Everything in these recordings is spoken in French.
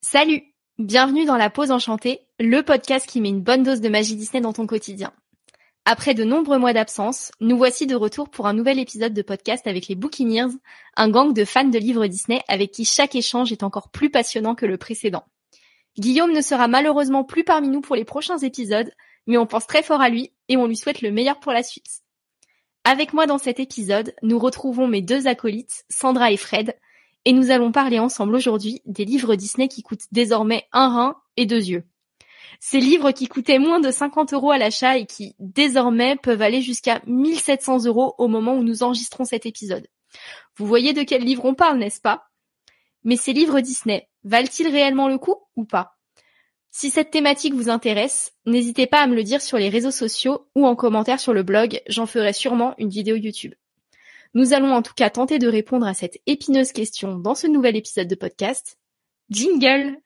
Salut Bienvenue dans La Pause Enchantée, le podcast qui met une bonne dose de magie Disney dans ton quotidien. Après de nombreux mois d'absence, nous voici de retour pour un nouvel épisode de podcast avec les Bookineers, un gang de fans de livres Disney avec qui chaque échange est encore plus passionnant que le précédent. Guillaume ne sera malheureusement plus parmi nous pour les prochains épisodes, mais on pense très fort à lui et on lui souhaite le meilleur pour la suite. Avec moi dans cet épisode, nous retrouvons mes deux acolytes, Sandra et Fred, et nous allons parler ensemble aujourd'hui des livres Disney qui coûtent désormais un rein et deux yeux. Ces livres qui coûtaient moins de 50 euros à l'achat et qui désormais peuvent aller jusqu'à 1700 euros au moment où nous enregistrons cet épisode. Vous voyez de quels livres on parle, n'est-ce pas? Mais ces livres Disney, valent-ils réellement le coup ou pas? Si cette thématique vous intéresse, n'hésitez pas à me le dire sur les réseaux sociaux ou en commentaire sur le blog, j'en ferai sûrement une vidéo YouTube. Nous allons en tout cas tenter de répondre à cette épineuse question dans ce nouvel épisode de podcast. Jingle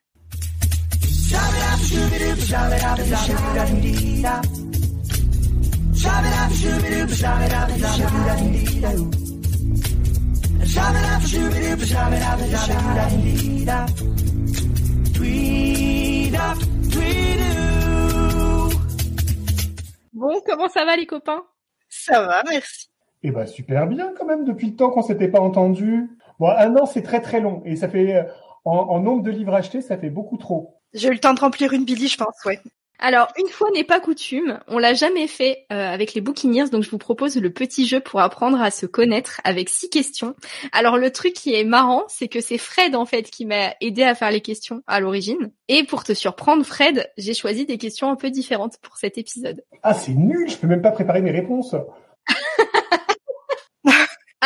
Bon, comment ça va les copains? Ça va, merci. Eh ben super bien quand même depuis le temps qu'on s'était pas entendu. Bon, un an c'est très très long et ça fait en, en, nombre de livres achetés ça fait beaucoup trop. J'ai eu le temps de remplir une Billy, je pense, ouais. Alors une fois n'est pas coutume, on l'a jamais fait euh, avec les Bookineers, donc je vous propose le petit jeu pour apprendre à se connaître avec six questions. Alors le truc qui est marrant, c'est que c'est Fred en fait qui m'a aidé à faire les questions à l'origine. Et pour te surprendre, Fred, j'ai choisi des questions un peu différentes pour cet épisode. Ah c'est nul, je peux même pas préparer mes réponses.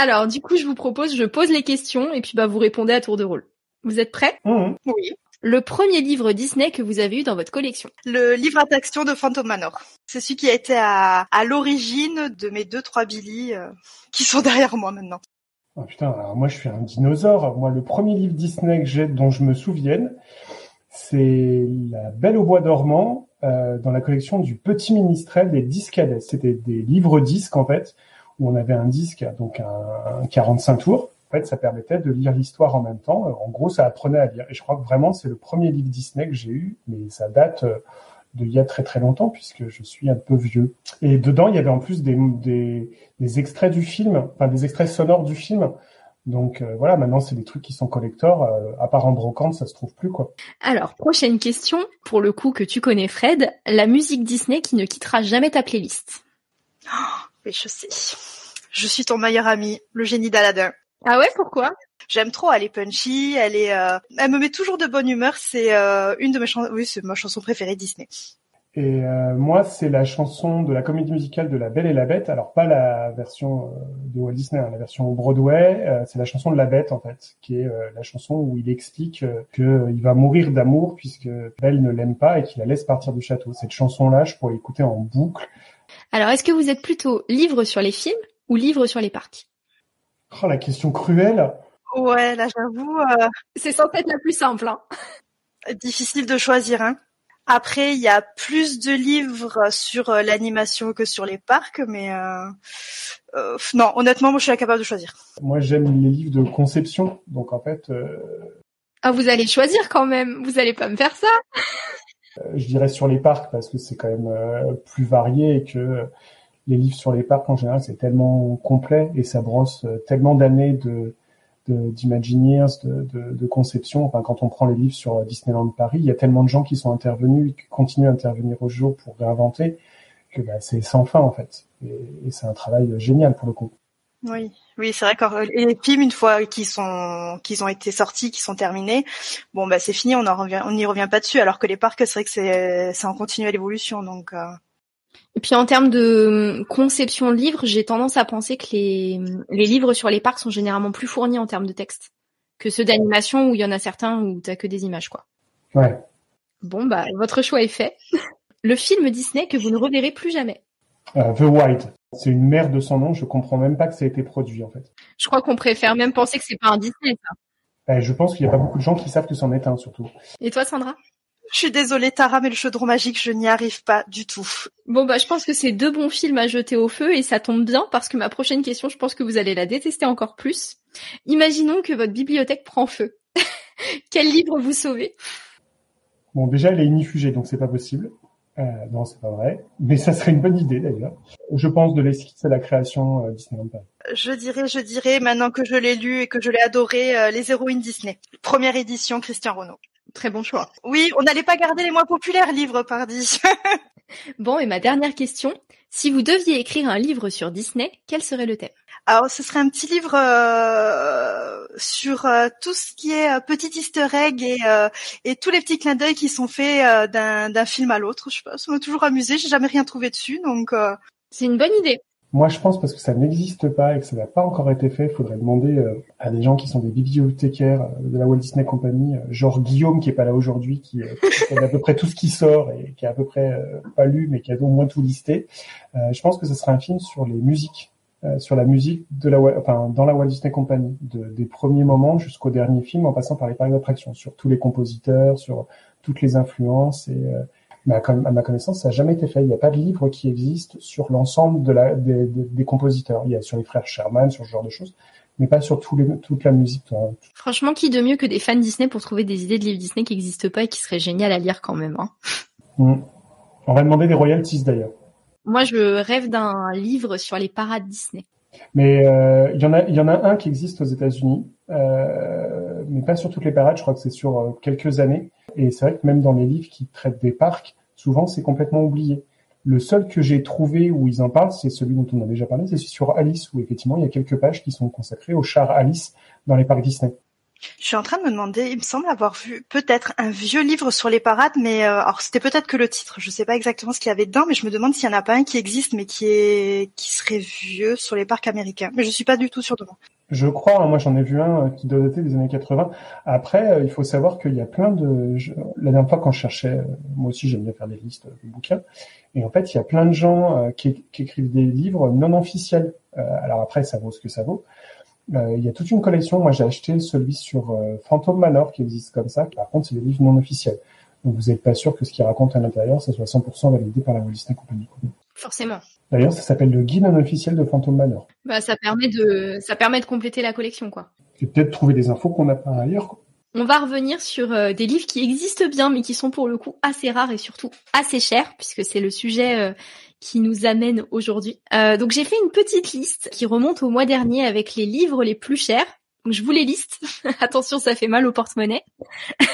Alors, du coup, je vous propose, je pose les questions et puis bah vous répondez à tour de rôle. Vous êtes prêts? Mmh. Oui. Le premier livre Disney que vous avez eu dans votre collection Le livre d'action de Phantom Manor. C'est celui qui a été à, à l'origine de mes deux trois Billy euh, qui sont derrière moi maintenant. Oh putain, alors moi je suis un dinosaure. Moi, le premier livre Disney que j'ai dont je me souvienne, c'est La Belle au bois dormant euh, dans la collection du Petit Ministrel des Discades. C'était des livres disques en fait où on avait un disque, donc un, un 45 tours. En fait, ça permettait de lire l'histoire en même temps. En gros, ça apprenait à lire. Et je crois que vraiment, c'est le premier livre Disney que j'ai eu, mais ça date de il y a très très longtemps puisque je suis un peu vieux. Et dedans, il y avait en plus des, des, des extraits du film, enfin des extraits sonores du film. Donc euh, voilà, maintenant c'est des trucs qui sont collectors. Euh, à part en brocante, ça se trouve plus quoi. Alors prochaine question, pour le coup que tu connais Fred, la musique Disney qui ne quittera jamais ta playlist. Oh mais je sais. Je suis ton meilleur ami, le génie d'Aladin. Ah ouais, pourquoi? J'aime trop, elle est punchy, elle est, euh... elle me met toujours de bonne humeur. C'est euh, une de mes chansons, oui, c'est ma chanson préférée Disney. Et euh, moi, c'est la chanson de la comédie musicale de La Belle et la Bête. Alors pas la version de Walt Disney, hein, la version Broadway. Euh, c'est la chanson de la Bête en fait, qui est euh, la chanson où il explique que il va mourir d'amour puisque Belle ne l'aime pas et qu'il la laisse partir du château. Cette chanson-là, je pourrais l'écouter en boucle. Alors, est-ce que vous êtes plutôt livre sur les films ou livre sur les parcs? Oh, la question cruelle. Ouais, là j'avoue. Euh... C'est sans être la plus simple. Hein. Difficile de choisir. Hein. Après, il y a plus de livres sur euh, l'animation que sur les parcs, mais euh... Euh, non, honnêtement, moi je suis incapable de choisir. Moi, j'aime les livres de conception, donc en fait. euh, Ah, vous allez choisir quand même. Vous allez pas me faire ça. Je dirais sur les parcs parce que c'est quand même euh, plus varié et que les livres sur les parcs en général c'est tellement complet et ça brosse tellement d'années de d'imagineers, de, de, de, conception. Enfin, quand on prend les livres sur Disneyland Paris, il y a tellement de gens qui sont intervenus qui continuent à intervenir au jour pour réinventer que bah, c'est sans fin en fait. Et, et c'est un travail génial pour le coup. Oui, oui, c'est vrai que les films une fois qu'ils sont qu'ils ont été sortis, qu'ils sont terminés, bon bah c'est fini, on en revient, on n'y revient pas dessus. Alors que les parcs, c'est vrai que c'est c'est en continuelle évolution, donc. Euh... Et puis en termes de conception de livres, j'ai tendance à penser que les, les livres sur les parcs sont généralement plus fournis en termes de texte que ceux d'animation où il y en a certains où t'as que des images quoi. Ouais. Bon bah votre choix est fait. Le film Disney que vous ne reverrez plus jamais. Euh, The White. C'est une merde de son nom. Je comprends même pas que ça a été produit en fait. Je crois qu'on préfère même penser que c'est pas un Disney ça. Euh, je pense qu'il y a pas beaucoup de gens qui savent que c'en est un surtout. Et toi Sandra? Je suis désolée, Tara, mais le chaudron magique, je n'y arrive pas du tout. Bon, bah, je pense que c'est deux bons films à jeter au feu et ça tombe bien parce que ma prochaine question, je pense que vous allez la détester encore plus. Imaginons que votre bibliothèque prend feu. Quel livre vous sauvez? Bon, déjà, elle est inifugée, donc c'est pas possible. Euh, non, c'est pas vrai. Mais ça serait une bonne idée d'ailleurs. Je pense de l'esquisse à la création euh, Disneyland Paris. Je dirais, je dirais, maintenant que je l'ai lu et que je l'ai adoré, euh, les héroïnes Disney. Première édition, Christian Renaud. Très bon choix. Oui, on n'allait pas garder les moins populaires livres, pardi. bon, et ma dernière question. Si vous deviez écrire un livre sur Disney, quel serait le thème? Alors, ce serait un petit livre euh, sur euh, tout ce qui est euh, petit Easter egg et, et tous les petits clins d'œil qui sont faits d'un film à l'autre. Je sais pas, ça m'a toujours amusé. J'ai jamais rien trouvé dessus, donc. C'est une bonne idée. Moi, je pense parce que ça n'existe pas et que ça n'a pas encore été fait, il faudrait demander à des gens qui sont des bibliothécaires de la Walt Disney Company, genre Guillaume qui est pas là aujourd'hui, qui, qui a à peu près tout ce qui sort et qui a à peu près pas lu, mais qui a au moins tout listé. je pense que ce serait un film sur les musiques euh, sur la musique de la, enfin, dans la Walt Disney Company, de, des premiers moments jusqu'au dernier film, en passant par les parcs d'attraction, sur tous les compositeurs, sur toutes les influences. Et euh, mais à, ma connaissance, ça n'a jamais été fait. Il n'y a pas de livre qui existe sur l'ensemble de la, des, des, des, compositeurs. Il y a sur les frères Sherman, sur ce genre de choses, mais pas sur tous les, toute la musique. Franchement, qui de mieux que des fans Disney pour trouver des idées de livres Disney qui n'existent pas et qui seraient géniales à lire quand même. Hein? Mmh. On va demander des royalties d'ailleurs. Moi, je rêve d'un livre sur les parades Disney. Mais euh, il y en a, un qui existe aux États-Unis, euh, mais pas sur toutes les parades. Je crois que c'est sur euh, quelques années. Et c'est vrai que même dans les livres qui traitent des parcs, souvent c'est complètement oublié. Le seul que j'ai trouvé où ils en parlent, c'est celui dont on a déjà parlé, c'est sur Alice, où effectivement il y a quelques pages qui sont consacrées au char Alice dans les parcs Disney. Je suis en train de me demander, il me semble avoir vu peut-être un vieux livre sur les parades, mais euh, alors c'était peut-être que le titre. Je sais pas exactement ce qu'il y avait dedans, mais je me demande s'il y en a pas un qui existe, mais qui est qui serait vieux sur les parcs américains. Mais je suis pas du tout sûre de moi. Je crois, hein, moi j'en ai vu un euh, qui doit dater des années 80. Après, euh, il faut savoir qu'il y a plein de. La dernière fois quand je cherchais, moi aussi j'aime bien faire des listes de bouquins, et en fait il y a plein de gens qui écrivent des livres non officiels. alors après, ça vaut ce que ça vaut. Euh, il y a toute une collection. Moi, j'ai acheté celui sur euh, Phantom Manor qui existe comme ça. Par contre, c'est des livres non officiels. Donc, vous n'êtes pas sûr que ce qu'il raconte à l'intérieur, ça soit 100% validé par la Walt Disney Company. Forcément. D'ailleurs, ça s'appelle le guide non officiel de Phantom Manor. Bah, ça permet de, ça permet de compléter la collection, quoi. Et peut-être trouver des infos qu'on n'a pas ailleurs. Quoi. On va revenir sur euh, des livres qui existent bien, mais qui sont pour le coup assez rares et surtout assez chers, puisque c'est le sujet qui nous amène aujourd'hui. Euh, donc j'ai fait une petite liste qui remonte au mois dernier avec les livres les plus chers. Donc je vous les liste. Attention, ça fait mal au porte-monnaie.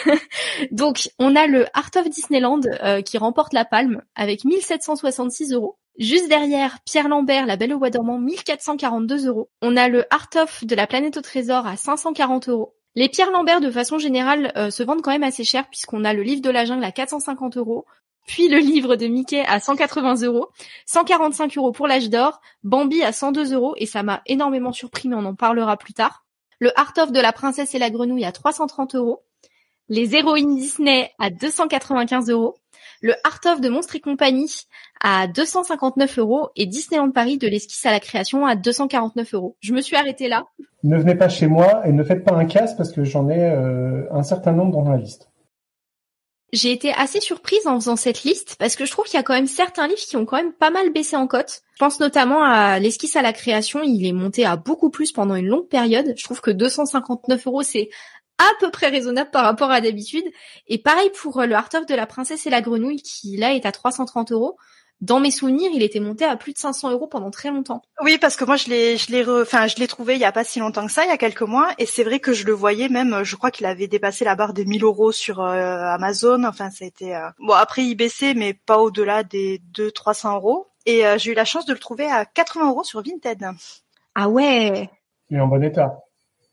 donc on a le Art of Disneyland euh, qui remporte la palme avec 1766 euros. Juste derrière, Pierre Lambert, La Belle au Bois dormant, 1442 euros. On a le Art of de la Planète au Trésor à 540 euros. Les Pierre Lambert, de façon générale, euh, se vendent quand même assez cher puisqu'on a le livre de la jungle à 450 euros, puis le livre de Mickey à 180 euros, 145 euros pour l'âge d'or, Bambi à 102 euros, et ça m'a énormément surpris, mais on en parlera plus tard. Le Art of de la princesse et la grenouille à 330 euros, les héroïnes Disney à 295 euros, le Art of de Monstres et compagnie à 259 euros et Disneyland Paris de l'esquisse à la création à 249 euros. Je me suis arrêtée là. Ne venez pas chez moi et ne faites pas un casse parce que j'en ai euh, un certain nombre dans la liste. J'ai été assez surprise en faisant cette liste parce que je trouve qu'il y a quand même certains livres qui ont quand même pas mal baissé en cote. Je pense notamment à l'esquisse à la création, il est monté à beaucoup plus pendant une longue période. Je trouve que 259 euros c'est à peu près raisonnable par rapport à d'habitude. Et pareil pour le Art of de la princesse et la grenouille qui là est à 330 euros dans mes souvenirs, il était monté à plus de 500 euros pendant très longtemps. Oui, parce que moi je l'ai, je l'ai, enfin je l'ai trouvé il y a pas si longtemps que ça, il y a quelques mois, et c'est vrai que je le voyais même. Je crois qu'il avait dépassé la barre des 1000 euros sur euh, Amazon. Enfin, ça a été euh, bon après il baissait, mais pas au-delà des 200-300 euros. Et euh, j'ai eu la chance de le trouver à 80 euros sur Vinted. Ah ouais. Et en bon état,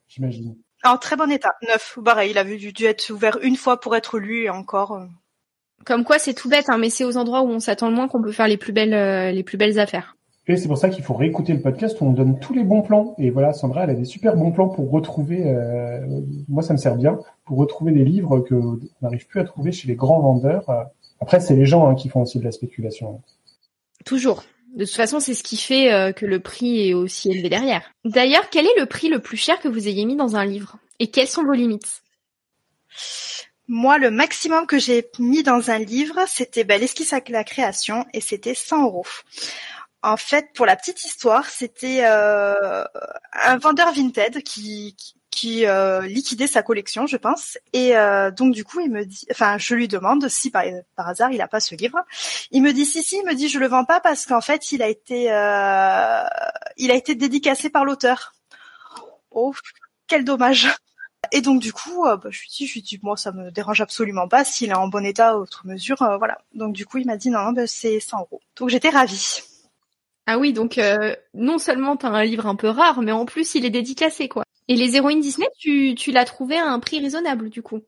j'imagine. En très bon état, neuf. Pareil, il avait dû être ouvert une fois pour être lu et encore. Comme quoi, c'est tout bête, hein, mais c'est aux endroits où on s'attend le moins qu'on peut faire les plus belles, euh, les plus belles affaires. Et c'est pour ça qu'il faut réécouter le podcast où on donne tous les bons plans. Et voilà, Sandra, elle a des super bons plans pour retrouver. Euh, moi, ça me sert bien pour retrouver des livres que on n'arrive plus à trouver chez les grands vendeurs. Après, c'est les gens hein, qui font aussi de la spéculation. Toujours. De toute façon, c'est ce qui fait euh, que le prix est aussi élevé derrière. D'ailleurs, quel est le prix le plus cher que vous ayez mis dans un livre? Et quelles sont vos limites? Moi, le maximum que j'ai mis dans un livre, c'était bah, l'esquisse à la création et c'était 100 euros. En fait, pour la petite histoire, c'était euh, un vendeur Vinted qui, euh, liquidait sa collection, je pense. Et euh, donc du coup, il me dit, enfin, je lui demande si par, par hasard il a pas ce livre. Il me dit si si, il me dit je le vends pas parce qu'en fait il a été il a été dédicacé par l'auteur. Oh, quel dommage. Et donc du coup, bah, je lui dis, je lui dis, moi ça me dérange absolument pas s'il est en bon état, autre mesure, voilà. Donc du coup, il m'a dit non, bah, c'est 100 euros. Donc j'étais ravie. Ah oui, donc non seulement t'as un livre un peu rare, mais en plus il est dédicacé, quoi. Et les héroïnes Disney, tu, tu l'as trouvé à un prix raisonnable du coup?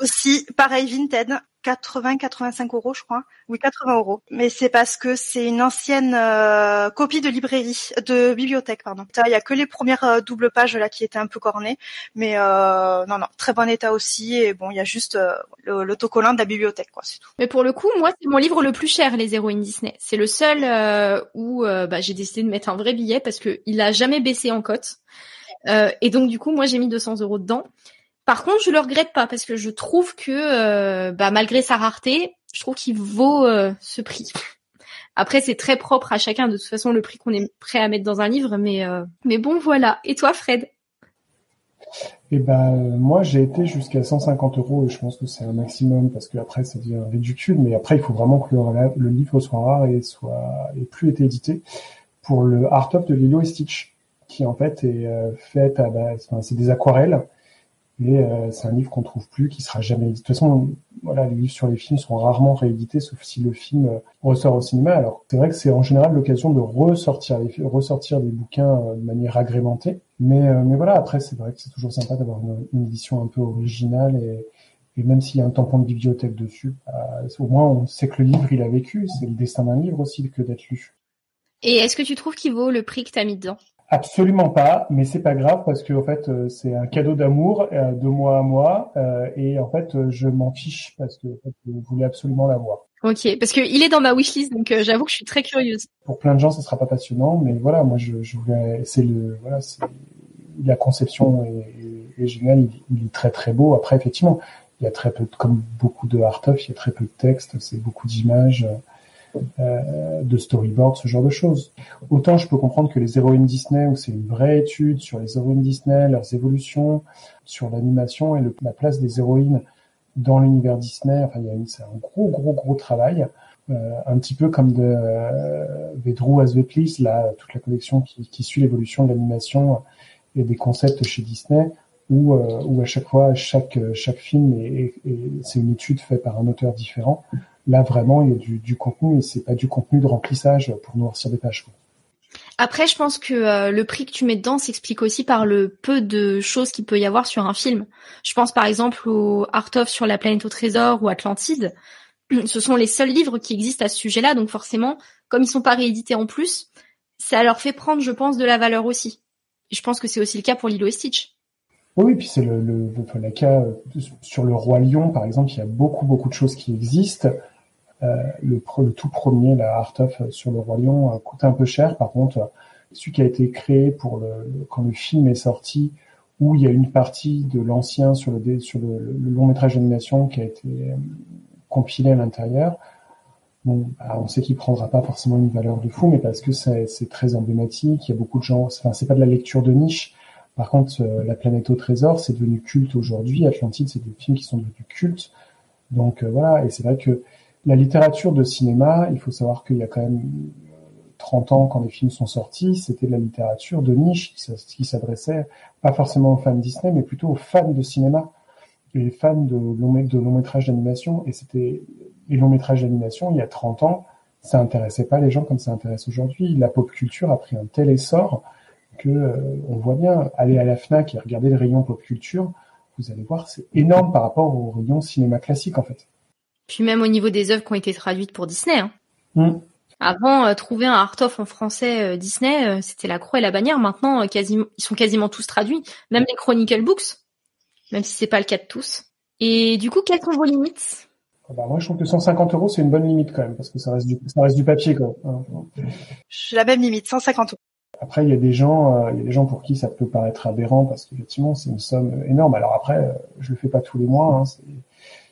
Aussi, pareil, Vinted, 80-85 euros, je crois. Oui, 80 euros. Mais c'est parce que c'est une ancienne euh, copie de librairie, de bibliothèque, pardon. Il y a que les premières euh, doubles pages là qui étaient un peu cornées, mais euh, non, non, très bon état aussi. Et bon, il y a juste l'autocollant de la bibliothèque, quoi, c'est tout. Mais pour le coup, moi, c'est mon livre le plus cher, les héroïnes Disney. C'est le seul où bah, j'ai décidé de mettre un vrai billet parce que il a jamais baissé en cote. Et donc du coup, moi j'ai mis 200 euros dedans. Par contre, je le regrette pas parce que je trouve que, euh, bah, malgré sa rareté, je trouve qu'il vaut euh, ce prix. Après, c'est très propre à chacun de toute façon le prix qu'on est prêt à mettre dans un livre, mais mais bon voilà. Et toi, Fred? Eh ben moi j'ai été jusqu'à 150 euros et je pense que c'est un maximum parce que après ça devient ridicule. Mais après il faut vraiment que le, livre soit rare et soit et plus été édité. Pour le Art of de Lilo et Stitch, qui en fait est euh, faite à base, enfin, c'est des aquarelles. Et euh, c'est un livre qu'on trouve plus, qui sera jamais édité. De toute façon, voilà, les livres sur les films sont rarement réédités, sauf si le film euh, ressort au cinéma. Alors c'est vrai que c'est en général l'occasion de ressortir les ressortir des bouquins de manière agrémentée. Mais mais voilà, après c'est vrai que c'est toujours sympa d'avoir une, édition un peu originale et, et même s'il y a un tampon de bibliothèque dessus, au moins on sait que le livre il a vécu. C'est le destin d'un livre aussi que d'être lu. Et est-ce que tu trouves qu'il vaut le prix que tu as mis dedans? Absolument pas, mais c'est pas grave parce que en fait euh, c'est un cadeau d'amour euh, de moi à moi euh, et en fait je m'en fiche parce que je voulais absolument l'avoir. Ok, parce que il est dans ma wishlist donc j'avoue que je suis très curieuse. Pour plein de gens ça sera pas passionnant, mais voilà moi je, je voulais c'est le voilà c'est la conception est, est, géniale, il, est très très beau. Après effectivement il y a très peu de, comme beaucoup de art of il y a très peu de texte, c'est beaucoup d'images. Euh, de storyboard, ce genre de choses. Autant je peux comprendre que les héroïnes Disney, où c'est une vraie étude sur les héroïnes Disney, leurs évolutions, sur l'animation et la place des héroïnes dans l'univers Disney. Enfin, il y a c'est un gros, gros, gros travail. Euh, un petit peu comme de euh, Vedrou as the là, toute la collection qui, suit l'évolution de l'animation et des concepts chez Disney, où, euh, où à chaque fois, chaque, chaque film, est, c'est une étude faite par un auteur différent. Là, vraiment, il y a du, du contenu et c'est pas du contenu de remplissage pour noircir des pages. Après, je pense que euh, le prix que tu mets dedans s'explique aussi par le peu de choses qu'il peut y avoir sur un film. Je pense par exemple au Art of sur la planète au trésor ou Atlantide. Ce sont les seuls livres qui existent à ce sujet-là, donc forcément, comme ils sont pas réédités en plus, ça leur fait prendre, je pense, de la valeur aussi. Et je pense que c'est aussi le cas pour Lilo et Stitch. Oui, puis c'est le, le, le, cas euh, sur le roi lion, par exemple, il y a beaucoup beaucoup de choses qui existent. Euh, le, tout premier, la Art of euh, sur le Roi Lion, coûte un peu cher. Par contre, celui qui a été créé pour quand le film est sorti, où il y a une partie de l'ancien sur le long métrage d'animation qui a été euh, compilé à l'intérieur. Bon, bah, on sait qu'il prendra pas forcément une valeur de fou, mais parce que c'est très emblématique. Il y a beaucoup de gens. Enfin, c'est pas de la lecture de niche. Par contre, La planète au trésor, c'est devenu culte aujourd'hui. Atlantide, c'est des films qui sont devenus cultes. Donc voilà, et c'est vrai que la littérature de cinéma, il faut savoir qu'il y a quand même 30 ans, quand les films sont sortis, c'était de la littérature de niche qui s'adressait pas forcément aux fans Disney, mais plutôt aux fans de cinéma, les fans de long, de long métrage d'animation. Et c'était les longs métrages d'animation, il y a 30 ans, ça intéressait pas les gens comme ça intéresse aujourd'hui. La pop culture a pris un tel essor que euh, on voit bien, aller à la Fnac et regarder le rayon pop culture, vous allez voir, c'est énorme par rapport au rayon cinéma classique en fait. Puis même au niveau des œuvres qui ont été traduites pour Disney. Hein. Mm. Avant, euh, trouver un art-of en français euh, Disney, euh, c'était la croix et la bannière. Maintenant, quasiment, ils sont quasiment tous traduits, même les Chronicle Books, même si c'est pas le cas de tous. Et du coup, quelles sont vos limites? Ah bah moi, je trouve que 150 euros, c'est une bonne limite quand même, parce que ça reste du, ça reste du papier, quoi. J'ai la même limite, 150 euros. Après, il y a des gens, il y a des gens pour qui ça peut paraître aberrant, parce qu'effectivement, c'est une somme énorme. Alors après, je le fais pas tous les mois, hein,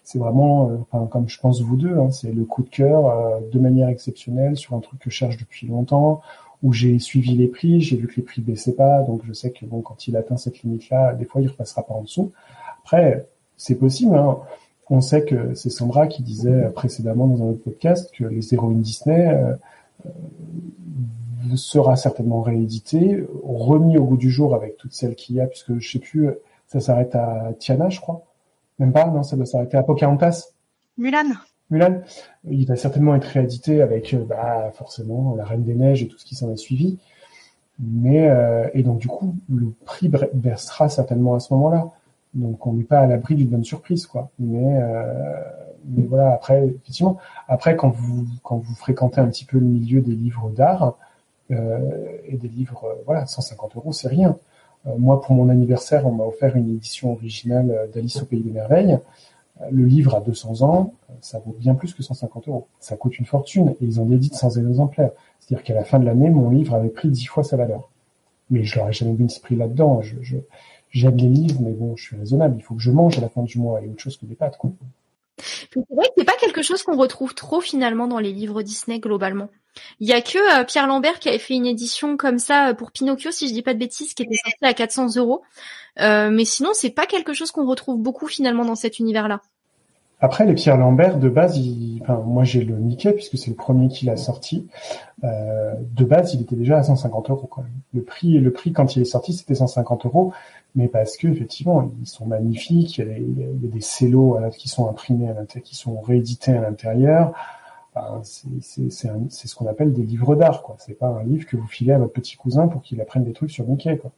c'est vraiment, euh, comme je pense vous deux, hein, c'est le coup de cœur euh, de manière exceptionnelle sur un truc que je cherche depuis longtemps, où j'ai suivi les prix, j'ai vu que les prix baissaient pas, donc je sais que bon, quand il atteint cette limite-là, des fois il repassera pas en dessous. Après, c'est possible. Hein. On sait que c'est Sandra qui disait précédemment dans un autre podcast que les héroïnes Disney euh, sera certainement réédité, remis au goût du jour avec toutes celles qu'il y a, puisque je sais plus, ça s'arrête à Tiana, je crois. Même pas, non, ça doit s'arrêter à Pocahontas. Mulan. Mulan. Il va certainement être réédité avec, euh, bah, forcément, la Reine des Neiges et tout ce qui s'en a suivi. Mais euh, et donc du coup, le prix versera certainement à ce moment-là. Donc on n'est pas à l'abri d'une bonne surprise, quoi. Mais euh, mais voilà, après effectivement, après quand vous quand vous fréquentez un petit peu le milieu des livres d'art euh, et des livres, voilà, 150 euros, c'est rien. Euh, moi, pour mon anniversaire, on m'a offert une édition originale d'Alice au pays des merveilles. Le livre a 200 ans, ça vaut bien plus que 150 euros. Ça coûte une fortune et ils ont d'édite sans exemplaires. C'est-à-dire qu'à la fin de l'année, mon livre avait pris 10 fois sa valeur. Mais je n'aurais jamais mis ce prix là-dedans. J'aime les livres, mais bon, je suis raisonnable. Il faut que je mange à la fin du mois et autre chose que des pâtes, quoi. C'est vrai que c'est pas quelque chose qu'on retrouve trop finalement dans les livres Disney globalement. Il y a que euh, Pierre Lambert qui avait fait une édition comme ça euh, pour Pinocchio, si je dis pas de bêtises, qui était sortie à 400 euros. Euh, mais sinon, c'est pas quelque chose qu'on retrouve beaucoup finalement dans cet univers-là. Après, les Pierre Lambert, de base, enfin, moi j'ai le Mickey puisque c'est le premier qui l'a sorti. de base, il était déjà à 150 euros. Quand même. Le prix, le prix quand il est sorti, c'était 150 euros, mais parce que effectivement, ils sont magnifiques. Il y a des, il y a des cellos qui sont imprimés à l'intérieur, qui sont réédités à l'intérieur c'est ce qu'on appelle des livres d'art, quoi. C'est pas un livre que vous filez à votre petit cousin pour qu'il apprenne des trucs sur Mickey, quoi.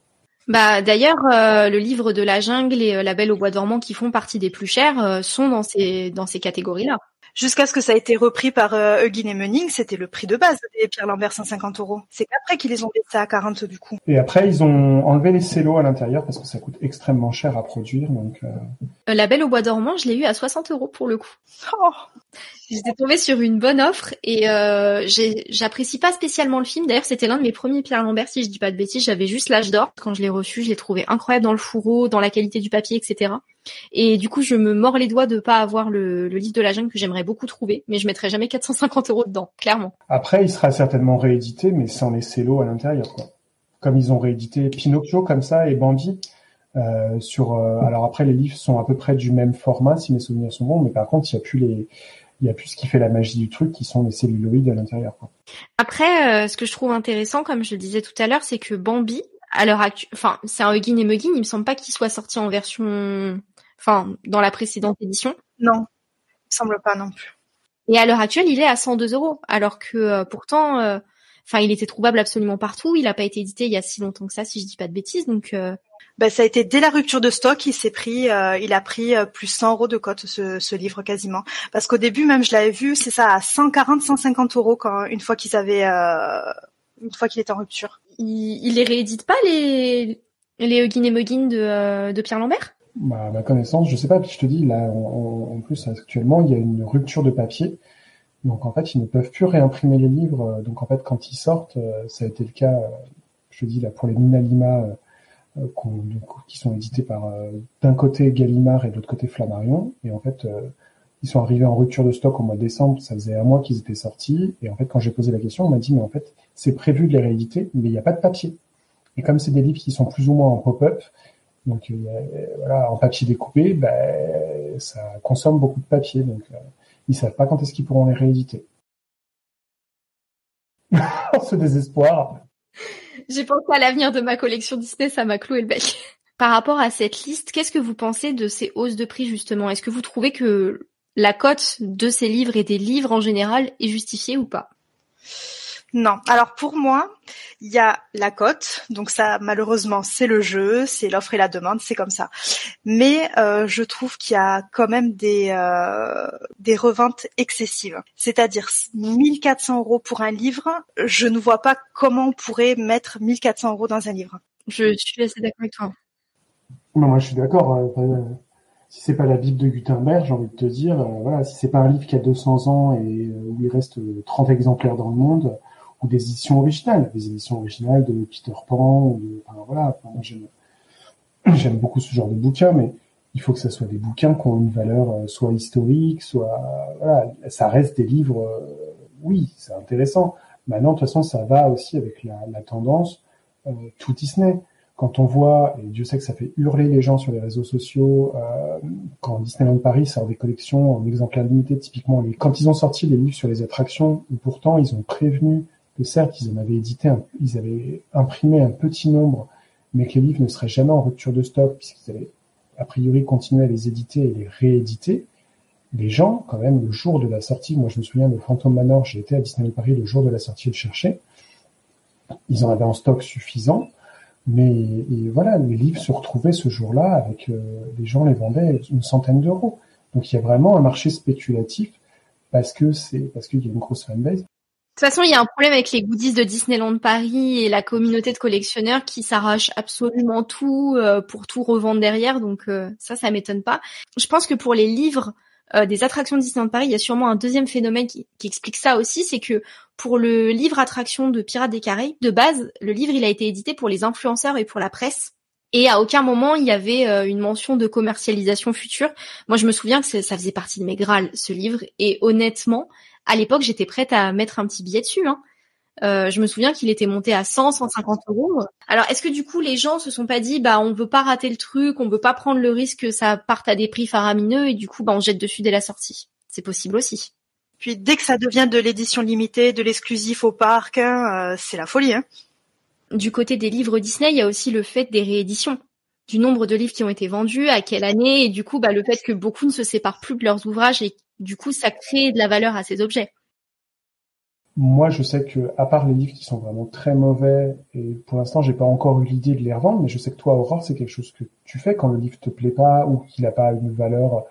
Bah d'ailleurs, euh, le livre de la jungle et euh, La Belle au bois dormant, qui font partie des plus chers, euh, sont dans ces dans ces catégories-là. Jusqu'à ce que ça ait été repris par Eugene et Munning, c'était le prix de base des Pierre Lambert 150 euros. C'est qu'après qu'ils les ont baissés à 40 du coup. Et après, ils ont enlevé les cellos à l'intérieur parce que ça coûte extrêmement cher à produire. Donc, La Belle au bois dormant, je l'ai eu à 60 euros pour le coup. Oh J'étais tombée sur une bonne offre et euh, j'apprécie pas spécialement le film. D'ailleurs, c'était l'un de mes premiers Pierre Lambert, si je dis pas de bêtises. J'avais juste l'âge d'or. Quand je l'ai reçu, je l'ai trouvé incroyable dans le fourreau, dans la qualité du papier, etc. Et du coup, je me mords les doigts de pas avoir le, livre de la jungle que j'aimerais beaucoup trouver, mais je mettrais jamais 450 euros dedans, clairement. Après, il sera certainement réédité, mais sans les cellos à l'intérieur, quoi. Comme ils ont réédité Pinocchio comme ça et Bambi. Euh, sur euh, alors après les livres sont à peu près du même format si mes souvenirs sont bons mais par contre il n'y a plus les il y a plus ce qui fait la magie du truc, qui sont les celluloïdes à l'intérieur. Après, euh, ce que je trouve intéressant, comme je le disais tout à l'heure, c'est que Bambi, à l'heure actuelle, enfin, c'est un Huggin et Muggin, il me semble pas qu'il soit sorti en version, enfin, dans la précédente édition. Non, il me semble pas non plus. Et à l'heure actuelle, il est à 102 euros, alors que euh, pourtant, euh, enfin, il était trouvable absolument partout. Il n'a pas été édité il y a si longtemps que ça, si je dis pas de bêtises, donc. Ben, ça a été dès la rupture de stock, il s'est pris, euh, il a pris euh, plus 100 euros de cote ce, ce livre quasiment. Parce qu'au début même, je l'avais vu, c'est ça à 140, 150 euros quand une fois qu'ils avaient, euh, une fois qu'il était en rupture. Il, il les réédite pas les les Huggin et Muggin de, de Pierre Lambert? Bah, à ma connaissance, je sais pas. Puis je te dis là, en, plus actuellement, il y a une rupture de papier. Donc en fait, ils ne peuvent plus réimprimer les livres. Donc en fait, quand ils sortent, ça a été le cas. Je te dis là pour les Nina Euh, qui sont édités par euh, d'un côté Gallimard et de l'autre côté Flammarion. Et en fait, euh, ils sont arrivés en rupture de stock au mois de décembre. Ça faisait un mois qu'ils étaient sortis. Et en fait, quand j'ai posé la question, on m'a dit mais en fait, c'est prévu de les rééditer, mais il n'y a pas de papier. Et comme c'est des livres qui sont plus ou moins en pop-up, donc voilà, en papier découpé, ben, ça consomme beaucoup de papier. Donc ils savent pas quand est-ce qu'ils pourront les rééditer. Ce désespoir. J'ai pensé à l'avenir de ma collection Disney, ça m'a cloué le bec. Par rapport à cette liste, qu'est-ce que vous pensez de ces hausses de prix justement? Est-ce que vous trouvez que la cote de ces livres et des livres en général est justifiée ou pas? Non. Alors pour moi, il y a la cote, donc ça malheureusement c'est le jeu, c'est l'offre et la demande, c'est comme ça. Mais euh, je trouve qu'il y a quand même des euh, des reventes excessives. C'est-à-dire 1400 euros pour un livre, je ne vois pas comment on pourrait mettre 1400 euros dans un livre. Je suis assez d'accord avec toi. moi je suis d'accord. Euh, si c'est pas la Bible de Gutenberg, j'ai envie de te dire, voilà, si c'est pas un livre qui a 200 ans et où il reste 30 exemplaires dans le monde, des éditions originales, des éditions originales de Peter Pan, voilà, j'aime, beaucoup ce genre de bouquin, mais il faut que ce soit des bouquins qui ont une valeur euh, soit historique, soit voilà, ça reste des livres. Euh, oui, c'est intéressant. Maintenant, de toute façon, ça va aussi avec la, tendance euh, tout Disney. Quand on voit, et Dieu sait que ça fait hurler les gens sur les réseaux sociaux, quand Disneyland Paris sort des collections en exemplaires limités, typiquement, les, quand ils ont sorti les livres sur les attractions, pourtant ils ont prévenu certes, ils en avaient édité, ils avaient imprimé un petit nombre, mais que les livres ne seraient jamais en rupture de stock, puisqu'ils avaient a priori continuer à les éditer et les rééditer, les gens, quand même, le jour de la sortie, moi je me souviens de Phantom Manor, j'ai été à Disneyland Paris le jour de la sortie le chercher, ils en avaient en stock suffisant, mais voilà, les livres se retrouvaient ce jour-là avec euh, les gens les vendaient une centaine d'euros. Donc il y a vraiment un marché spéculatif parce que c'est parce qu'il y a une grosse fanbase. De toute façon, il y a un problème avec les goodies de Disneyland Paris et la communauté de collectionneurs qui s'arrachent absolument tout euh, pour tout revendre derrière. Donc euh, ça, ça m'étonne pas. Je pense que pour les livres euh, des attractions de Disneyland Paris, il y a sûrement un deuxième phénomène qui, qui explique ça aussi, c'est que pour le livre attraction de Pirates des Caraïbes, de base, le livre il a été édité pour les influenceurs et pour la presse. Et à aucun moment il y avait une mention de commercialisation future. Moi, je me souviens que ça faisait partie de mes grâles, ce livre. Et honnêtement, à l'époque, j'étais prête à mettre un petit billet dessus. Hein. Euh, je me souviens qu'il était monté à 100, 150 euros. Alors, est-ce que du coup, les gens se sont pas dit, bah, on veut pas rater le truc, on veut pas prendre le risque que ça parte à des prix faramineux et du coup, bah, on jette dessus dès la sortie. C'est possible aussi. Puis dès que ça devient de l'édition limitée, de l'exclusif au parc, hein, euh, c'est la folie. Hein. Du côté des livres Disney, il y a aussi le fait des rééditions du nombre de livres qui ont été vendus, à quelle année, et du coup, bah, le fait que beaucoup ne se séparent plus de leurs ouvrages et du coup, ça crée de la valeur à ces objets. Moi, je sais que, à part les livres qui sont vraiment très mauvais, et pour l'instant, j'ai pas encore eu l'idée de les revendre, mais je sais que toi, Aurore, c'est quelque chose que tu fais quand le livre te plaît pas ou qu'il n'a pas une valeur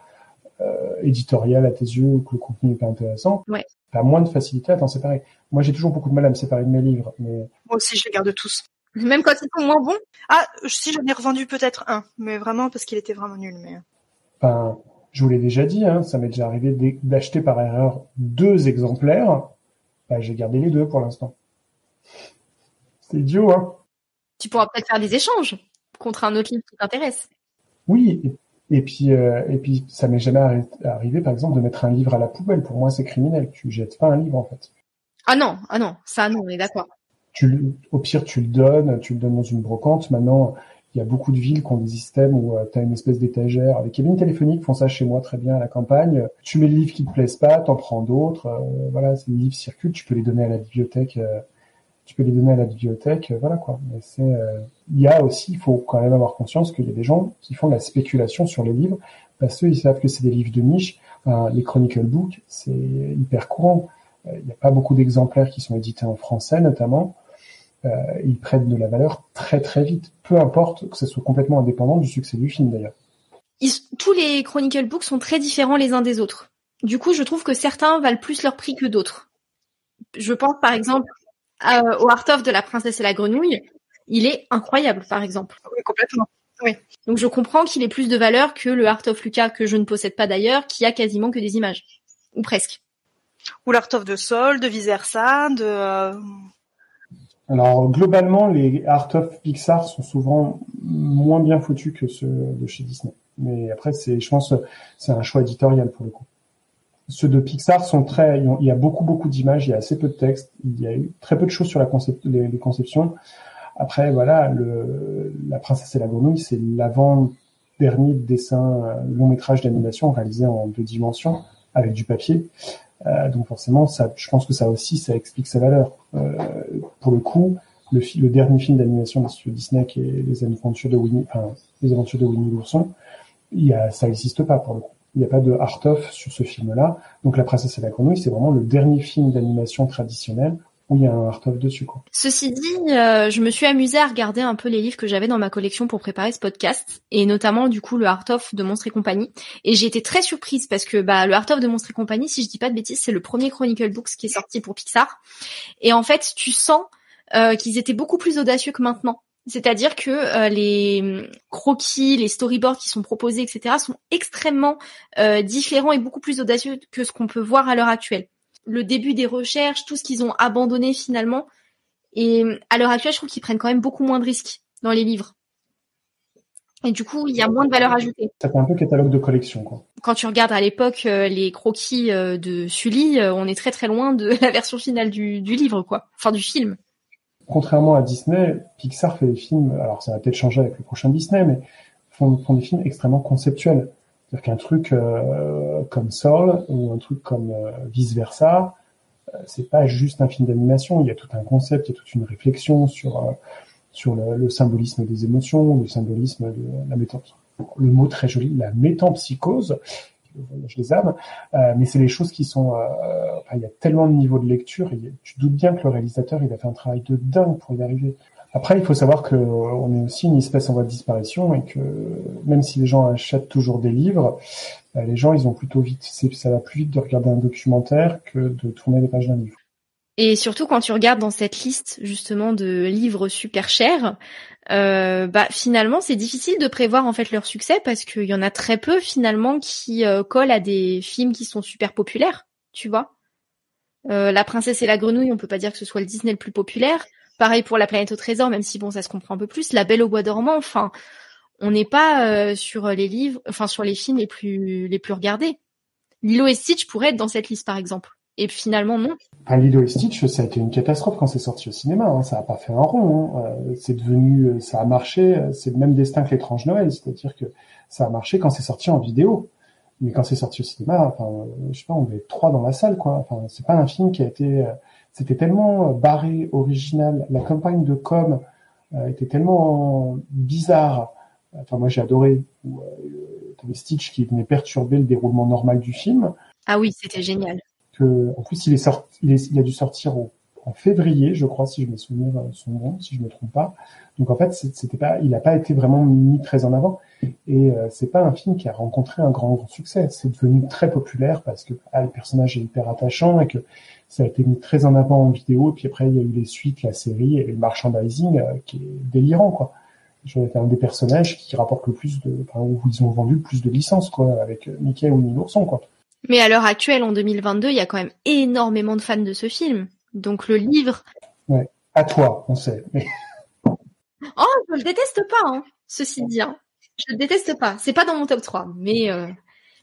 euh, éditoriale à tes yeux ou que le contenu n'est pas intéressant. Ouais. T'as moins de facilité à t'en séparer. Moi, j'ai toujours beaucoup de mal à me séparer de mes livres, mais. Moi aussi, je les garde tous. Même quand ils sont moins bons Ah, si j'en ai revendu peut-être un, mais vraiment parce qu'il était vraiment nul. Mais enfin, je vous l'ai déjà dit, hein, ça m'est déjà arrivé d'acheter par erreur deux exemplaires. Bah, j'ai gardé les deux pour l'instant. C'est idiot, hein Tu pourras peut-être faire des échanges contre un autre livre qui t'intéresse. Oui, et, puis euh, et puis ça m'est jamais arrivé, par exemple, de mettre un livre à la poubelle. Pour moi, c'est criminel. Tu jettes pas un livre en fait. Ah non, ah non, ça non, on est d'accord tu, au pire, tu le donnes, tu le donnes dans une brocante. Maintenant, il y a beaucoup de villes qui ont des systèmes où euh, tu as une espèce d'étagère. Les cabines téléphoniques font ça chez moi très bien à la campagne. Tu mets les livres qui te plaisent pas, t'en prends d'autres. Euh, voilà, les livres circulent, tu peux les donner à la bibliothèque. Euh, tu peux les donner à la bibliothèque, voilà quoi. Mais c'est, il y a aussi, il faut quand même avoir conscience qu'il y a des gens qui font de la spéculation sur les livres parce qu'ils savent que c'est des livres de niche. les Chronicle Books, c'est hyper courant. Il n'y a pas beaucoup d'exemplaires qui sont édités en français notamment euh, ils prennent de la valeur très très vite, peu importe que ce soit complètement indépendant du succès du film d'ailleurs. tous les Chronicle Books sont très différents les uns des autres. Du coup, je trouve que certains valent plus leur prix que d'autres. Je pense par exemple au Art of de la princesse et la grenouille. Il est incroyable, par exemple. Oui, complètement. Oui. Donc je comprends qu'il ait plus de valeur que le Art of Lucas que je ne possède pas d'ailleurs, qui a quasiment que des images, ou presque. Ou l'Art of de Sol, de Visersa, de euh, alors globalement, les Art of Pixar sont souvent moins bien foutus que ceux de chez Disney. Mais après, c'est, je pense, c'est un choix éditorial pour le coup. Ceux de Pixar sont très, il y a beaucoup beaucoup d'images, il y a assez peu de texte, il y a eu très peu de choses sur la concept, les, conceptions. Après, voilà, le, la princesse et la grenouille, c'est l'avant dernier dessin euh, long métrage d'animation réalisé en deux dimensions avec du papier. Euh, donc forcément, ça, je pense que ça aussi, ça explique sa valeur. Euh, pour le coup, le, le dernier film d'animation de studio Disney, qui est les aventures de Winnie, enfin, les aventures de Winnie l'ourson, il y a, ça n'existe pas pour le coup. Il n'y a pas de art of sur ce film-là. Donc La Princesse et la Grenouille, c'est vraiment le dernier film d'animation traditionnel il y a un dessus. Quoi. Ceci dit, euh, je me suis amusée à regarder un peu les livres que j'avais dans ma collection pour préparer ce podcast, et notamment du coup le art of de Monstres et compagnie. Et j'ai été très surprise parce que bah, le art of de Monstres et compagnie, si je dis pas de bêtises, c'est le premier Chronicle Books qui est sorti pour Pixar. Et en fait, tu sens euh, qu'ils étaient beaucoup plus audacieux que maintenant. C'est-à-dire que euh, les croquis, les storyboards qui sont proposés, etc., sont extrêmement différents et beaucoup plus audacieux que ce qu'on peut voir à l'heure actuelle le début des recherches, tout ce qu'ils ont abandonné finalement. Et à l'heure actuelle, je trouve qu'ils prennent quand même beaucoup moins de risques dans les livres. Et du coup, il y a moins de valeur ajoutée. Ça fait un peu catalogue de collection, quoi. Quand tu regardes à l'époque euh, les croquis euh, de Sully, euh, on est très très loin de la version finale du, du livre, quoi. Enfin, du film. Contrairement à Disney, Pixar fait des films, alors ça va peut-être changer avec le prochain Disney, mais font, font des films extrêmement conceptuels. C'est-à-dire qu'un truc euh, comme Soul ou un truc comme euh, Vice Versa, euh, c'est pas juste un film d'animation. Il y a tout un concept, il y a toute une réflexion sur sur le, le, symbolisme des émotions, le symbolisme de la métempsychose. Le mot très joli, la métempsychose, je les âmes, euh, mais c'est les choses qui sont. Euh, il y a tellement de niveaux de lecture, et tu doutes bien que le réalisateur il a fait un travail de dingue pour y arriver. Après, il faut savoir que on est aussi une espèce en voie de disparition et que même si les gens achètent toujours des livres, euh, les gens ils ont plutôt vite, ça va plus vite de regarder un documentaire que de tourner les pages d'un livre. Et surtout quand tu regardes dans cette liste justement de livres super chers, euh, bah finalement c'est difficile de prévoir en fait leur succès parce qu'il y en a très peu finalement qui euh, collent à des films qui sont super populaires, tu vois. Euh, la princesse et la grenouille, on peut pas dire que ce soit le Disney le plus populaire. Pareil pour la planète au trésor, même si bon ça se comprend un peu plus. La Belle au bois dormant, enfin on n'est pas euh, sur les livres, enfin sur les films les plus les plus regardés. Lilo et Stitch pourrait être dans cette liste par exemple. Et finalement, non. Un Lilo et Stitch, ça a été une catastrophe quand c'est sorti au cinéma. Hein. Ça n'a pas fait un rond. Hein. Euh, c'est devenu, euh, ça a marché. C'est le même destin que l'étrange Noël, c'est-à-dire que ça a marché quand c'est sorti en vidéo. Mais quand c'est sorti au cinéma, enfin, je sais pas, on avait trois dans la salle, quoi. Enfin, c'est pas un film qui a été, c'était tellement barré, original. La campagne de com était tellement bizarre. Enfin, moi, j'ai adoré. T'avais Stitch qui venait perturber le déroulement normal du film. Ah oui, c'était génial que, en plus, il est sorti, il, est, il a dû sortir au, en février, je crois, si je me souviens son nom, si je me trompe pas. Donc en fait, c'était pas, il n'a pas été vraiment mis très en avant. Et euh, c'est pas un film qui a rencontré un grand, grand succès. C'est devenu très populaire parce que ah, le personnage est hyper attachant et que ça a été mis très en avant en vidéo. Et puis après, il y a eu les suites, la série et le merchandising euh, qui est délirant, quoi. C'est un des personnages qui rapporte le plus de, enfin, où ils ont vendu le plus de licences, quoi, avec Mickey ou l'ourson, quoi. Mais à l'heure actuelle, en 2022, il y a quand même énormément de fans de ce film. Donc le livre. Ouais. À toi, on sait. Mais... Oh, je le déteste pas, hein, ceci dit. Hein. Je le déteste pas. C'est pas dans mon top 3, mais euh...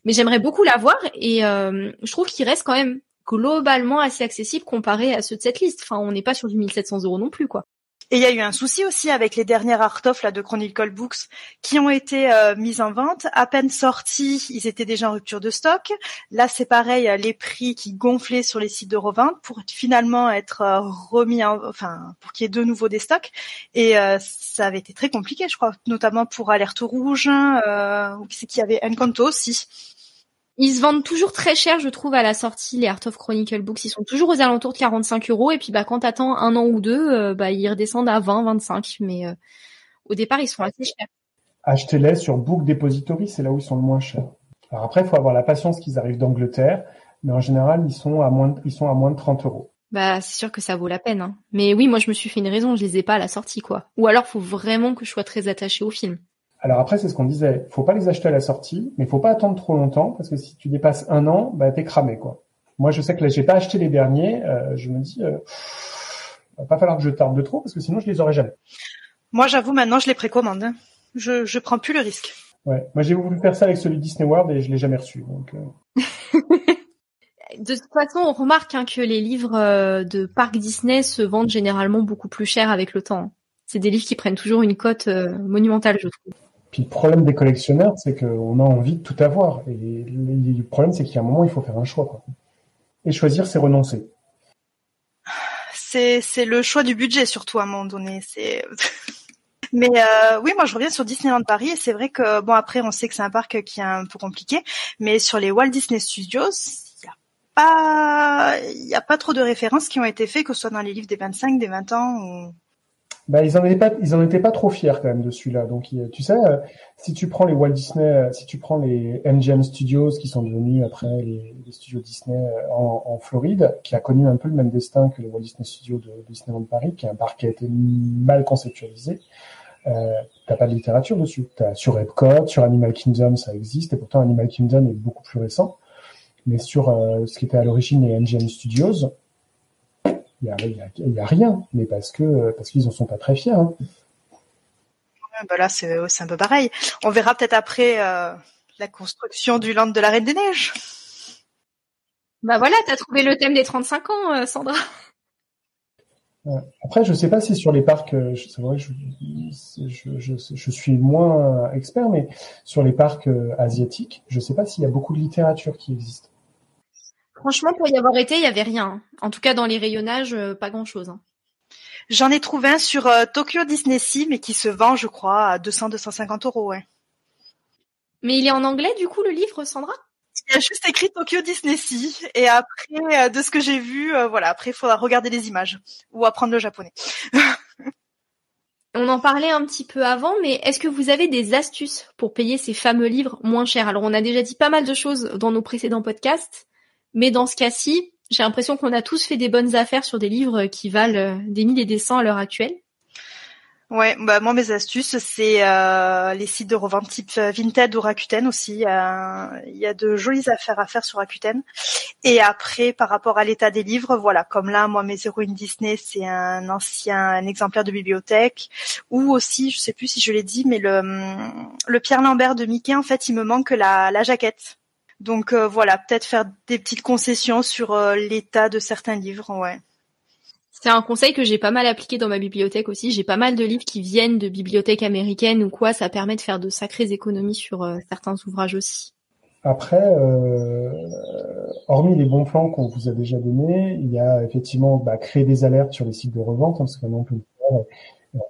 mais j'aimerais beaucoup l'avoir et euh, je trouve qu'il reste quand même globalement assez accessible comparé à ceux de cette liste. Enfin, on n'est pas sur du 1700 euros non plus, quoi. Et il y a eu un souci aussi avec les dernières art de Chronicle Books qui ont été euh, mises en vente. À peine sortis, ils étaient déjà en rupture de stock. Là, c'est pareil, les prix qui gonflaient sur les sites de revente pour finalement être euh, remis, en, enfin pour qu'il y ait de nouveau des stocks. Et euh, ça avait été très compliqué, je crois, notamment pour Alerte Rouge, euh, qui y avait Encanto aussi. Ils se vendent toujours très cher, je trouve, à la sortie, les Art of Chronicle Books. Ils sont toujours aux alentours de 45 euros. Et puis, bah, quand t'attends un an ou deux, euh, bah, ils redescendent à 20, 25. Mais euh, au départ, ils sont assez chers. Achetez-les sur Book Depository, c'est là où ils sont le moins chers. Alors après, il faut avoir la patience qu'ils arrivent d'Angleterre. Mais en général, ils sont à moins de, ils sont à moins de 30 euros. Bah, c'est sûr que ça vaut la peine. Hein. Mais oui, moi, je me suis fait une raison. Je les ai pas à la sortie, quoi. Ou alors, faut vraiment que je sois très attachée au film. Alors après, c'est ce qu'on disait. Faut pas les acheter à la sortie, mais faut pas attendre trop longtemps parce que si tu dépasses un an, bah t'es cramé quoi. Moi, je sais que là, j'ai pas acheté les derniers. Euh, je me dis, euh, va pas falloir que je tarde de trop parce que sinon, je les aurais jamais. Moi, j'avoue, maintenant, je les précommande. Hein. Je je prends plus le risque. Ouais. Moi, j'ai voulu faire ça avec celui Disney World et je l'ai jamais reçu. Donc. Euh... de toute façon, on remarque hein, que les livres euh, de parc Disney se vendent généralement beaucoup plus cher avec le temps. C'est des livres qui prennent toujours une cote monumentale, je trouve. Puis le problème des collectionneurs, c'est qu'on a envie de tout avoir. Et le problème, c'est qu'il y a un moment, il faut faire un choix. Et choisir, c'est renoncer. C'est, le choix du budget, surtout à un moment donné. Mais euh, oui, moi je reviens sur Disneyland Paris et c'est vrai que bon après on sait que c'est un parc qui est un peu compliqué, mais sur les Walt Disney Studios, il y a pas il a pas trop de références qui ont été faites que ce soit dans les livres des 25, des 20 ans ou bah, ils en étaient pas, trop fiers quand même de celui-là. Donc, tu sais, euh, si tu prends les Walt Disney, euh, si tu prends les MGM Studios qui sont devenus après les, studios Disney euh, en, Floride, qui a connu un peu le même destin que les Walt Disney Studios de, de Disneyland Paris, qui est un parc qui a été mal conceptualisé. Euh, t'as pas de littérature dessus. T'as sur Epcot, sur Animal Kingdom, ça existe, et pourtant Animal Kingdom est beaucoup plus récent. Mais sur ce qui était à l'origine les MGM Studios, il y a, y, a, y a, rien, mais parce que parce qu'ils en sont pas très fiers. Hein. bah là, c'est un peu pareil. On verra peut-être après euh, la construction du land de la Reine des Neiges. Bah voilà, t'as trouvé le thème des 35 ans, euh, Sandra. Après, je sais pas si sur les parcs, c'est vrai, je, je, je, je, suis moins expert, mais sur les parcs asiatiques, je sais pas s'il y a beaucoup de littérature qui existe. Franchement, pour y avoir été, il y avait rien. En tout cas, dans les rayonnages, pas grand-chose. Hein. J'en ai trouvé un sur euh, Tokyo Disney Sea, mais qui se vend, je crois, à 200-250 euros, ouais. Mais il est en anglais, du coup, le livre, Sandra? Il y a juste écrit Tokyo Disney Sea, et après, euh, de ce que j'ai vu, euh, voilà, après, il faudra regarder les images, ou apprendre le japonais. On en parlait un petit peu avant, mais est-ce que vous avez des astuces pour payer ces fameux livres moins chers? Alors, on a déjà dit pas mal de choses dans nos précédents podcasts, mais dans ce cas-ci, j'ai l'impression qu'on a tous fait des bonnes affaires sur des livres qui valent euh, des mille et des cents à l'heure actuelle. Ouais, bah moi mes astuces c'est euh, les sites de revente type euh, Vinted ou Rakuten aussi. Il y a de jolies affaires à faire sur Rakuten. Et après par rapport à l'état des livres, voilà, comme là moi mes héroïnes Disney c'est un ancien exemplaire de bibliothèque ou aussi je sais plus si je l'ai dit mais le le Pierre Lambert de Mickey en fait il me manque la jaquette. Donc euh, voilà, peut-être faire des petites concessions sur euh, l'état de certains livres, ouais. C'est un conseil que j'ai pas mal appliqué dans ma bibliothèque aussi. J'ai pas mal de livres qui viennent de bibliothèques américaines ou quoi. Ça permet de faire de sacrées économies sur euh, certains ouvrages aussi. Après, hormis les bons plans qu'on vous a déjà donnés, il y a effectivement bah, créer des alertes sur les sites de revente, hein, parce que maintenant on peut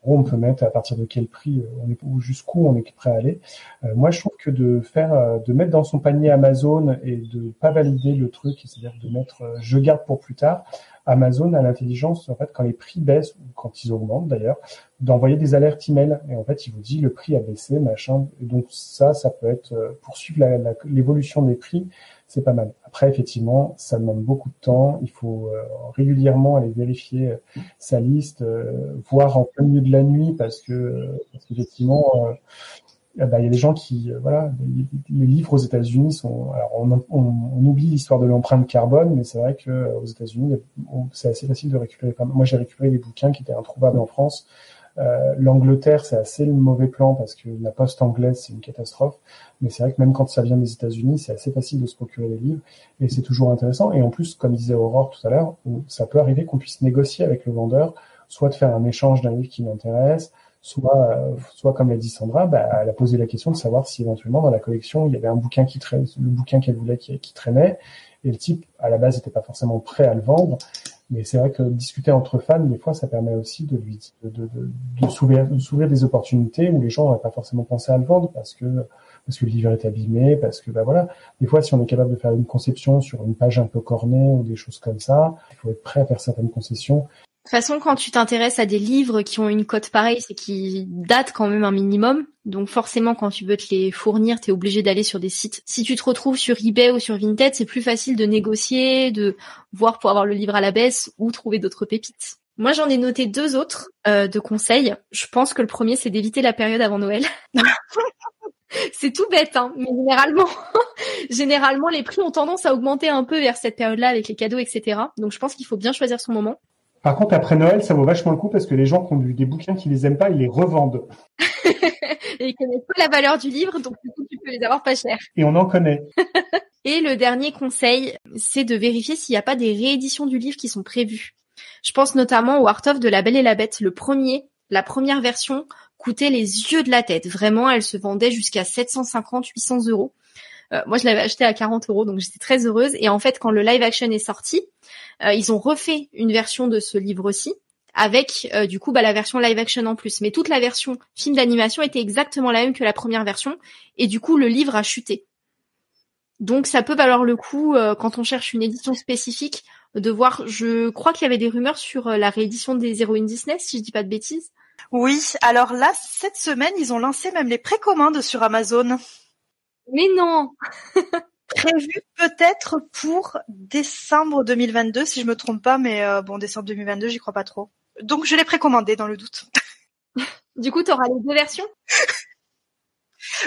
on peut mettre à partir de quel prix euh, on est ou jusqu'où on est prêt à aller. Euh, moi, je trouve que de faire, euh, de mettre dans son panier Amazon et de pas valider le truc, c'est-à-dire de mettre je garde pour plus tard. Amazon a l'intelligence, en fait, quand les prix baissent ou quand ils augmentent d'ailleurs, d'envoyer des alertes email. Et en fait, il vous dit le prix a baissé, machin. Et donc ça, ça peut être poursuivre l'évolution des prix c'est pas mal. Après, effectivement, ça demande beaucoup de temps. Il faut euh, régulièrement aller vérifier euh, sa liste, euh, voir en plein milieu de la nuit, parce que parce bah, il y a des gens qui, voilà, les, livres aux États-Unis sont. Alors, on, on, oublie l'histoire de l'empreinte carbone, mais c'est vrai que aux États-Unis, c'est assez facile de récupérer. Moi, j'ai récupéré des bouquins qui étaient introuvables en France euh, L'Angleterre, c'est assez le mauvais plan parce que la poste anglaise, c'est une catastrophe. Mais c'est vrai que même quand ça vient des États-Unis, c'est assez facile de se procurer des livres et c'est toujours intéressant. Et en plus, comme disait Aurore tout à l'heure, ça peut arriver qu'on puisse négocier avec le vendeur, soit de faire un échange d'un livre qui m'intéresse, soit, euh, soit comme l'a dit Sandra, bah, elle a posé la question de savoir si éventuellement dans la collection il y avait un bouquin qui traînait, le bouquin qu'elle voulait qui, qui traînait, et le type à la base n'était pas forcément prêt à le vendre. Mais c'est vrai que discuter entre fans, des fois, ça permet aussi de lui de, de, de, de s'ouvrir, des opportunités où les gens n'auraient pas forcément pensé à le vendre parce que parce que le livre est abîmé, parce que bah voilà. Des fois, si on est capable de faire une conception sur une page un peu cornée ou des choses comme ça, il faut être prêt à faire certaines concessions toute façon, quand tu t'intéresses à des livres qui ont une cote pareille, c'est qu'ils datent quand même un minimum. Donc forcément, quand tu veux te les fournir, tu es obligé d'aller sur des sites. Si tu te retrouves sur eBay ou sur Vinted, c'est plus facile de négocier, de voir pour avoir le livre à la baisse ou trouver d'autres pépites. Moi, j'en ai noté deux autres euh, de conseils. Je pense que le premier, c'est d'éviter la période avant Noël. c'est tout bête, hein, mais généralement, généralement, les prix ont tendance à augmenter un peu vers cette période-là avec les cadeaux, etc. Donc, je pense qu'il faut bien choisir son moment. Par contre, après Noël, ça vaut vachement le coup parce que les gens qui ont des bouquins qui les aiment pas, ils les revendent. et ils connaissent pas la valeur du livre, donc du coup, tu peux les avoir pas cher. Et on en connaît. et le dernier conseil, c'est de vérifier s'il n'y a pas des rééditions du livre qui sont prévues. Je pense notamment au Art of de La Belle et la Bête, le premier, la première version coûtait les yeux de la tête. Vraiment, elle se vendait jusqu'à 750, 800 euros. Euh, moi, je l'avais acheté à 40 euros, donc j'étais très heureuse. Et en fait, quand le live action est sorti, euh, ils ont refait une version de ce livre-ci avec euh, du coup bah, la version live action en plus. Mais toute la version film d'animation était exactement la même que la première version, et du coup le livre a chuté. Donc ça peut valoir le coup quand on cherche une édition spécifique de voir. Je crois qu'il y avait des rumeurs sur la réédition des héroïnes Disney, si je dis pas de bêtises. Oui, alors là, cette semaine, ils ont lancé même les précommandes sur Amazon. Mais non Prévu peut-être pour décembre 2022, si je me trompe pas, mais euh, bon, décembre 2022, j'y crois pas trop. Donc je l'ai précommandé dans le doute. du coup, tu auras les deux versions?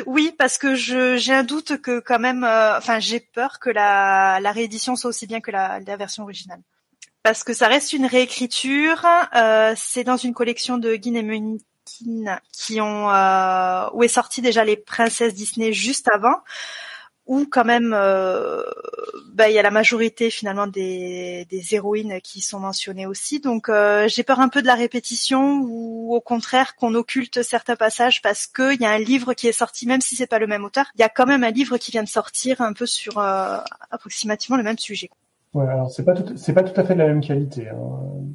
Oui, parce que je j'ai un doute que quand même, euh, enfin j'ai peur que la, la réédition soit aussi bien que la, la version originale. Parce que ça reste une réécriture, euh, c'est dans une collection de Guinémeunier Qui ont euh, où est sorti déjà les princesses Disney juste avant où quand même euh, bah, il y a la majorité finalement des, des héroïnes qui sont mentionnées aussi. Donc euh, j'ai peur un peu de la répétition ou au contraire qu'on occulte certains passages parce qu'il y a un livre qui est sorti, même si c'est pas le même auteur, il y a quand même un livre qui vient de sortir un peu sur euh, approximativement le même sujet. Ouais, alors c'est pas tout, c'est pas tout à fait de la même qualité. Hein.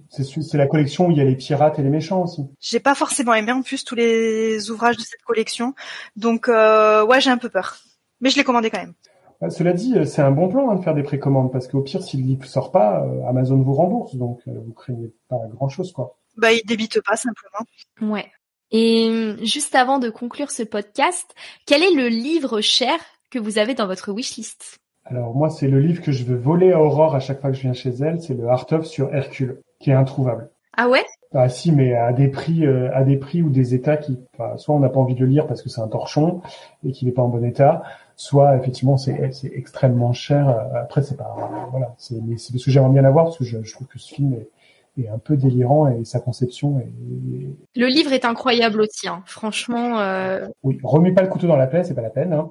C'est, c'est la collection où il y a les pirates et les méchants aussi. J'ai pas forcément aimé en plus tous les ouvrages de cette collection, donc euh, ouais j'ai un peu peur. Mais je l'ai commandé quand même. Euh, cela dit, euh, c'est un bon plan hein, de faire des précommandes parce qu'au pire, si le livre sort pas, euh, Amazon vous rembourse, donc vous craignez pas grand chose, quoi. Bah, il débite pas simplement. Ouais. Et juste avant de conclure ce podcast, quel est le livre cher que vous avez dans votre wishlist? Alors moi, c'est le livre que je veux voler à Aurore à chaque fois que je viens chez elle. C'est le Art of sur Hercule, qui est introuvable. Ah ouais? Ah si, mais à des prix, à des prix ou des états qui, enfin, soit on n'a pas envie de le lire parce que c'est un torchon et qu'il n'est pas en bon état, soit effectivement c'est c'est extrêmement cher. Après c'est pas voilà, c'est mais c'est parce que j'aimerais bien l'avoir parce que je, je, trouve que ce film est, est, un peu délirant et sa conception est. Le livre est incroyable aussi, hein. franchement. Euh... Oui, remets pas le couteau dans la plaie, c'est pas la peine. Hein.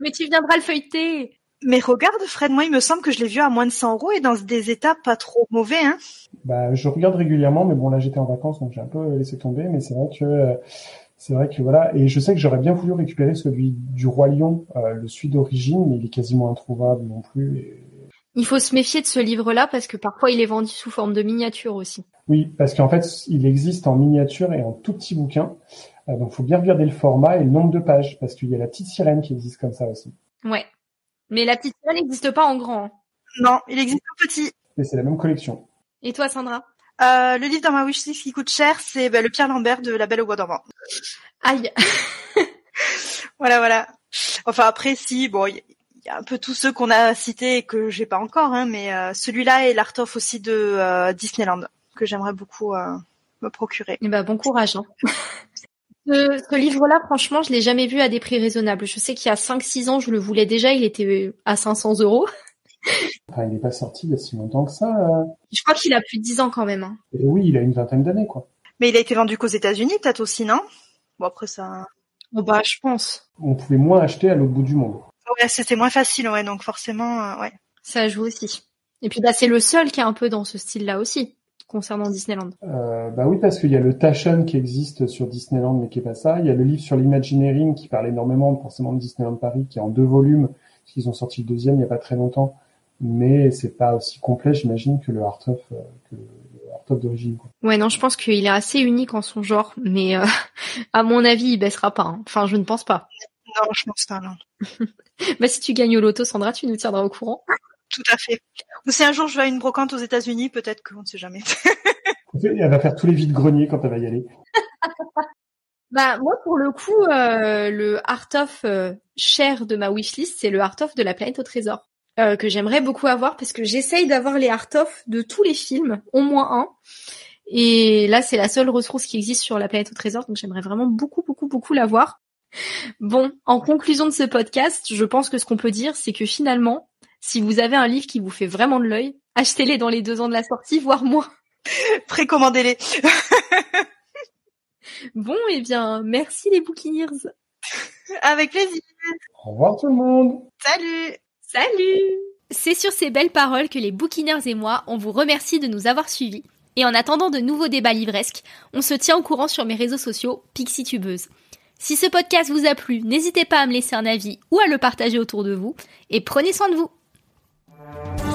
Mais tu viendras le feuilleter. Mais regarde, Fred, moi, il me semble que je l'ai vu à moins de 100 euros et dans des états pas trop mauvais, hein. Bah, je regarde régulièrement, mais bon, là, j'étais en vacances, donc j'ai un peu laissé tomber, mais c'est vrai que euh, c'est vrai que voilà, et je sais que j'aurais bien voulu récupérer celui du roi lion, euh, le celui d'origine, mais il est quasiment introuvable non plus. Et... Il faut se méfier de ce livre-là parce que parfois il est vendu sous forme de miniature aussi. Oui, parce qu'en fait, il existe en miniature et en tout petit bouquin. Euh, donc, faut bien regarder le format et le nombre de pages, parce qu'il y a la petite sirène qui existe comme ça aussi. Ouais, mais la petite sirène n'existe pas en grand. Hein. Non, il existe en petit. Et c'est la même collection. Et toi, Sandra? Euh, le livre dans ma wishlist qui coûte cher, c'est bah, le Pierre Lambert de La Belle au Bois dormant. Aïe. voilà, voilà. Enfin après, si bon, il y, a un peu tous ceux qu'on a cités et que j'ai pas encore, hein, mais euh, celui-là et l'Art of aussi de euh, Disneyland que j'aimerais beaucoup euh, me procurer. Ben, bon courage. Hein. ce, ce livre-là, franchement, je l'ai jamais vu à des prix raisonnables. Je sais qu'il y a 5-6 ans, je le voulais déjà, il était à 500 euros. Enfin, il n'est pas sorti il y a si longtemps que ça. Euh... Je crois qu'il a plus de 10 ans quand même. Hein. Et oui, il a une vingtaine d'années, quoi. Mais il a été vendu qu'aux États-Unis, peut-être aussi, non? Bon, après ça. Bon, bah, je pense. On pouvait moins acheter à l'autre bout du monde. Ouais, c'était moins facile, ouais, donc forcément, euh, ouais. Ça joue aussi. Et puis, bah, c'est le seul qui est un peu dans ce style-là aussi, concernant Disneyland. Euh, bah oui, parce qu'il y a le Taschen qui existe sur Disneyland, mais qui est pas ça. Il y a le livre sur l'Imagineering qui parle énormément, forcément, de Disneyland Paris, qui est en deux volumes, parce qu'ils ont sorti le deuxième il y a pas très longtemps mais c'est pas aussi complet, j'imagine, que le Art of euh, que le Art of d'origine. Ouais, non, je pense qu'il est assez unique en son genre, mais euh, à mon avis, il baissera pas. Hein. Enfin, je ne pense pas. Non, je pense pas, non. bah, si tu gagnes au loto, Sandra, tu nous tiendras au courant. Tout à fait. Ou si un jour je vais à une brocante aux États-Unis, peut-être qu'on ne sait jamais. elle va faire tous les vides greniers quand elle va y aller. Bah moi pour le coup euh, le art of euh, cher de ma wishlist c'est le art of de la planète au trésor. Euh, que j'aimerais beaucoup avoir parce que j'essaye d'avoir les art-of de tous les films, au moins un. Et là, c'est la seule ressource qui existe sur la planète au trésor, donc j'aimerais vraiment beaucoup, beaucoup, beaucoup l'avoir. Bon, en conclusion de ce podcast, je pense que ce qu'on peut dire, c'est que finalement, si vous avez un livre qui vous fait vraiment de l'œil, achetez-les dans les deux ans de la sortie, voire moins. Précommandez-les. bon, eh bien, merci les Bookineers. Avec plaisir. Au revoir tout le monde. Salut. Salut C'est sur ces belles paroles que les bouquineurs et moi, on vous remercie de nous avoir suivis. Et en attendant de nouveaux débats livresques, on se tient au courant sur mes réseaux sociaux Pixie Tubeuse. Si ce podcast vous a plu, n'hésitez pas à me laisser un avis ou à le partager autour de vous. Et prenez soin de vous Thank you.